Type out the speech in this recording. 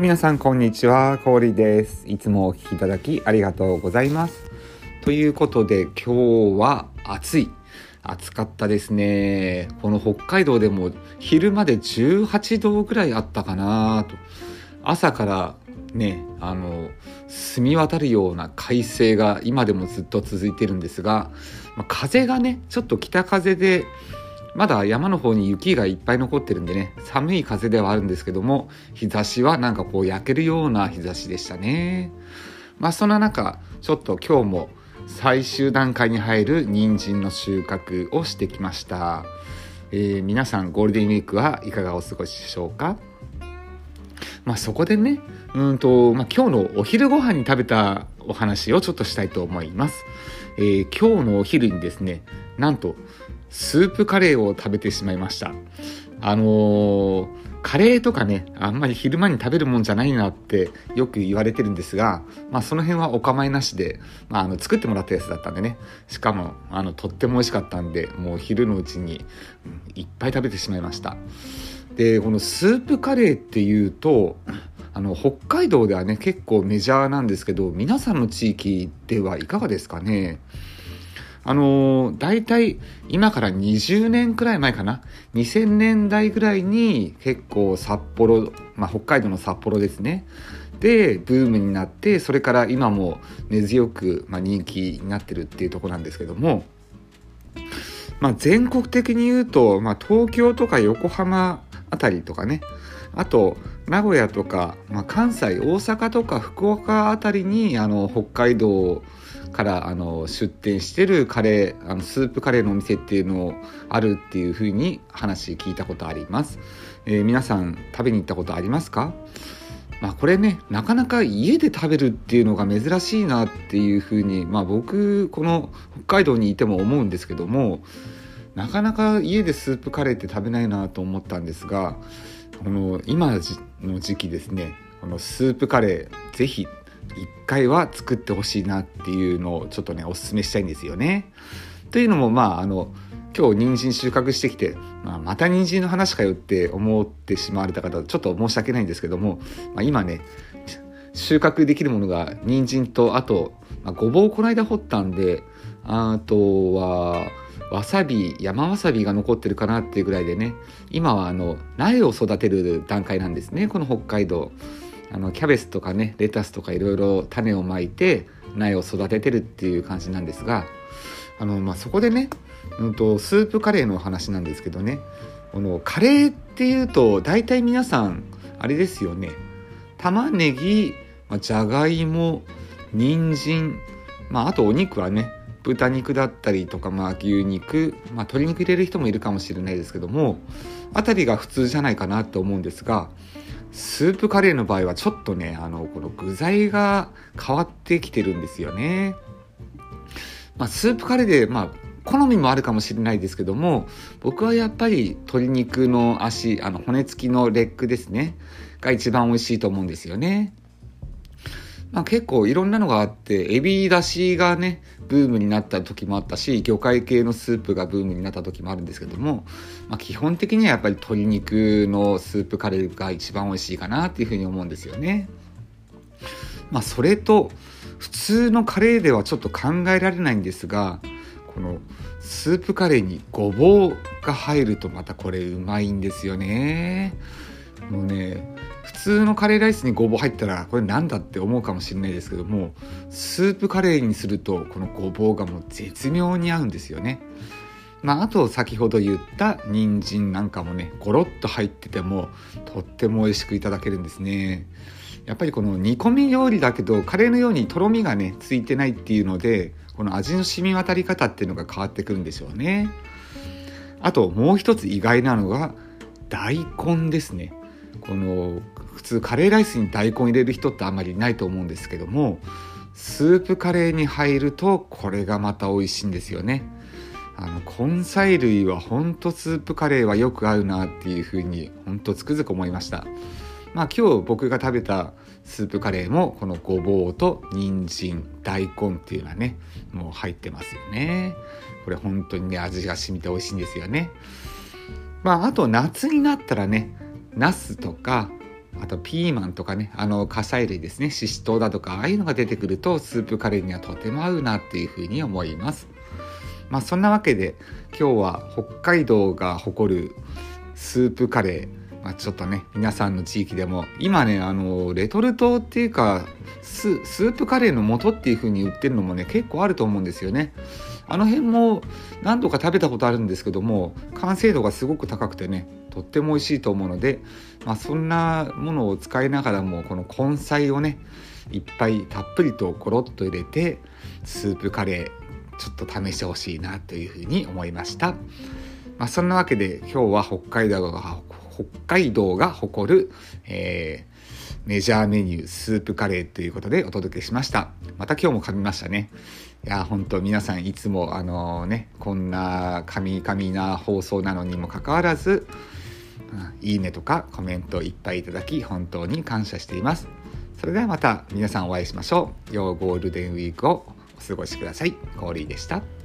皆さんこんにちは、氷です。いつもお聞きいただきありがとうございます。ということで今日は暑い。暑かったですね。この北海道でも昼まで18度ぐらいあったかなと。朝からね、あの、澄み渡るような快晴が今でもずっと続いてるんですが、ま、風がね、ちょっと北風で、まだ山の方に雪がいっぱい残ってるんでね、寒い風ではあるんですけども、日差しはなんかこう焼けるような日差しでしたね。まあそんな中、ちょっと今日も最終段階に入る人参の収穫をしてきました。えー、皆さんゴールデンウィークはいかがお過ごしでしょうか？まあそこでね、うんと、まあ今日のお昼ご飯に食べたお話をちょっとしたいと思います。えー、今日のお昼にですね、なんとスープカレーを食べてしまいました。あのー、カレーとかね、あんまり昼間に食べるもんじゃないなってよく言われてるんですが、まあその辺はお構いなしで、まああの作ってもらったやつだったんでね、しかもあのとっても美味しかったんで、もう昼のうちに、うん、いっぱい食べてしまいました。で、このスープカレーっていうと、あの北海道ではね結構メジャーなんですけど皆さんの地域ではいかがですかね？あのー、大体今から20年くらい前かな？2000年代ぐらいに結構札幌、まあ北海道の札幌ですね。で、ブームになって、それから今も根強く、まあ、人気になってるっていうとこなんですけども、まあ全国的に言うと、まあ東京とか横浜あたりとかね、あと名古屋とか、まあ、関西大阪とか福岡あたりにあの北海道からあの出店してるカレーあのスープカレーのお店っていうのをあるっていうふうに話聞いたことあります、えー、皆さん食べに行ったことありますか？まあこれねなかなか家で食べるっていうのが珍しいなっていうふうにまあ僕この北海道にいても思うんですけどもなかなか家でスープカレーって食べないなと思ったんですがこの今の時期ですねこのスープカレーぜひ一回は作ってほしいなっていうのをちょっとねおすすめしたいんですよね。というのもまああの今日人参収穫してきて、まあ、また人参の話かよって思ってしまわれた方ちょっと申し訳ないんですけども、まあ、今ね収穫できるものが人参とあと、まあ、ごぼうこの間掘ったんであとはわさび山わさびが残ってるかなっていうぐらいでね今はあの苗を育てる段階なんですねこの北海道。あのキャベツとかねレタスとかいろいろ種をまいて苗を育ててるっていう感じなんですがあの、まあ、そこでね、うんと、スープカレーの話なんですけどねこのカレーっていうと大体皆さんあれですよね玉ねぎ、じゃがいも人参まああとお肉はね豚肉だったりとか、まあ、牛肉、まあ、鶏肉入れる人もいるかもしれないですけどもあたりが普通じゃないかなと思うんですがスープカレーの場合はちょっとね、あの、この具材が変わってきてるんですよね。まあ、スープカレーで、まあ、好みもあるかもしれないですけども、僕はやっぱり鶏肉の足、あの、骨付きのレッグですね、が一番美味しいと思うんですよね。まあ、結構いろんなのがあってエビだしがねブームになった時もあったし魚介系のスープがブームになった時もあるんですけども、まあ、基本的にはやっぱり鶏肉のスープカレーが一番美味しいかなっていうふうに思うんですよね。まあ、それと普通のカレーではちょっと考えられないんですがこのスープカレーにごぼうが入るとまたこれうまいんですよね。もうね普通のカレーライスにごぼう入ったらこれなんだって思うかもしれないですけどもスープカレーにするとこのごぼうがもう絶妙に合うんですよね。まあ、あと先ほど言った人参なんかもねゴロッと入っててもとっても美味しくいただけるんですね。やっぱりこの煮込み料理だけどカレーのようにとろみがねついてないっていうのでこの味の染み渡り方っていうのが変わってくるんでしょうね。あともう一つ意外なのが大根ですね。この普通カレーライスに大根入れる人ってあんまりいないと思うんですけどもスープカレーに入るとこれがまた美味しいんですよね。あの根菜類はほんとスープカレーはよく合うなっていうふうにほんとつくづく思いました。まあ今日僕が食べたスープカレーもこのごぼうと人参大根っていうのはねもう入ってますよね。これ本当にね味が染みて美味しいんですよね。まああと夏になったらねナスとかあとピーマンとかねあの火砕類ですねししとうだとかああいうのが出てくるとスープカレーにはとても合うなっていうふうに思います。まあそんなわけで今日は北海道が誇るスープカレー。まあ、ちょっとね皆さんの地域でも今ねあのレトルトっていうかスープカレーの素っていう風に売ってるのもね結構あると思うんですよね。あの辺も何度か食べたことあるんですけども完成度がすごく高くてねとっても美味しいと思うので、まあ、そんなものを使いながらもこの根菜をねいっぱいたっぷりとゴロッと入れてスープカレーちょっと試してほしいなというふうに思いました。まあ、そんなわけで今日は北海道が北海道が誇る、えー、メジャーメニュースープカレーということでお届けしました。また今日も噛みましたね。いや本当皆さんいつもあのねこんな神々な放送なのにもかかわらず、いいねとかコメントいっぱいいただき本当に感謝しています。それではまた皆さんお会いしましょう。良ゴールデンウィークをお過ごしください。コーリーでした。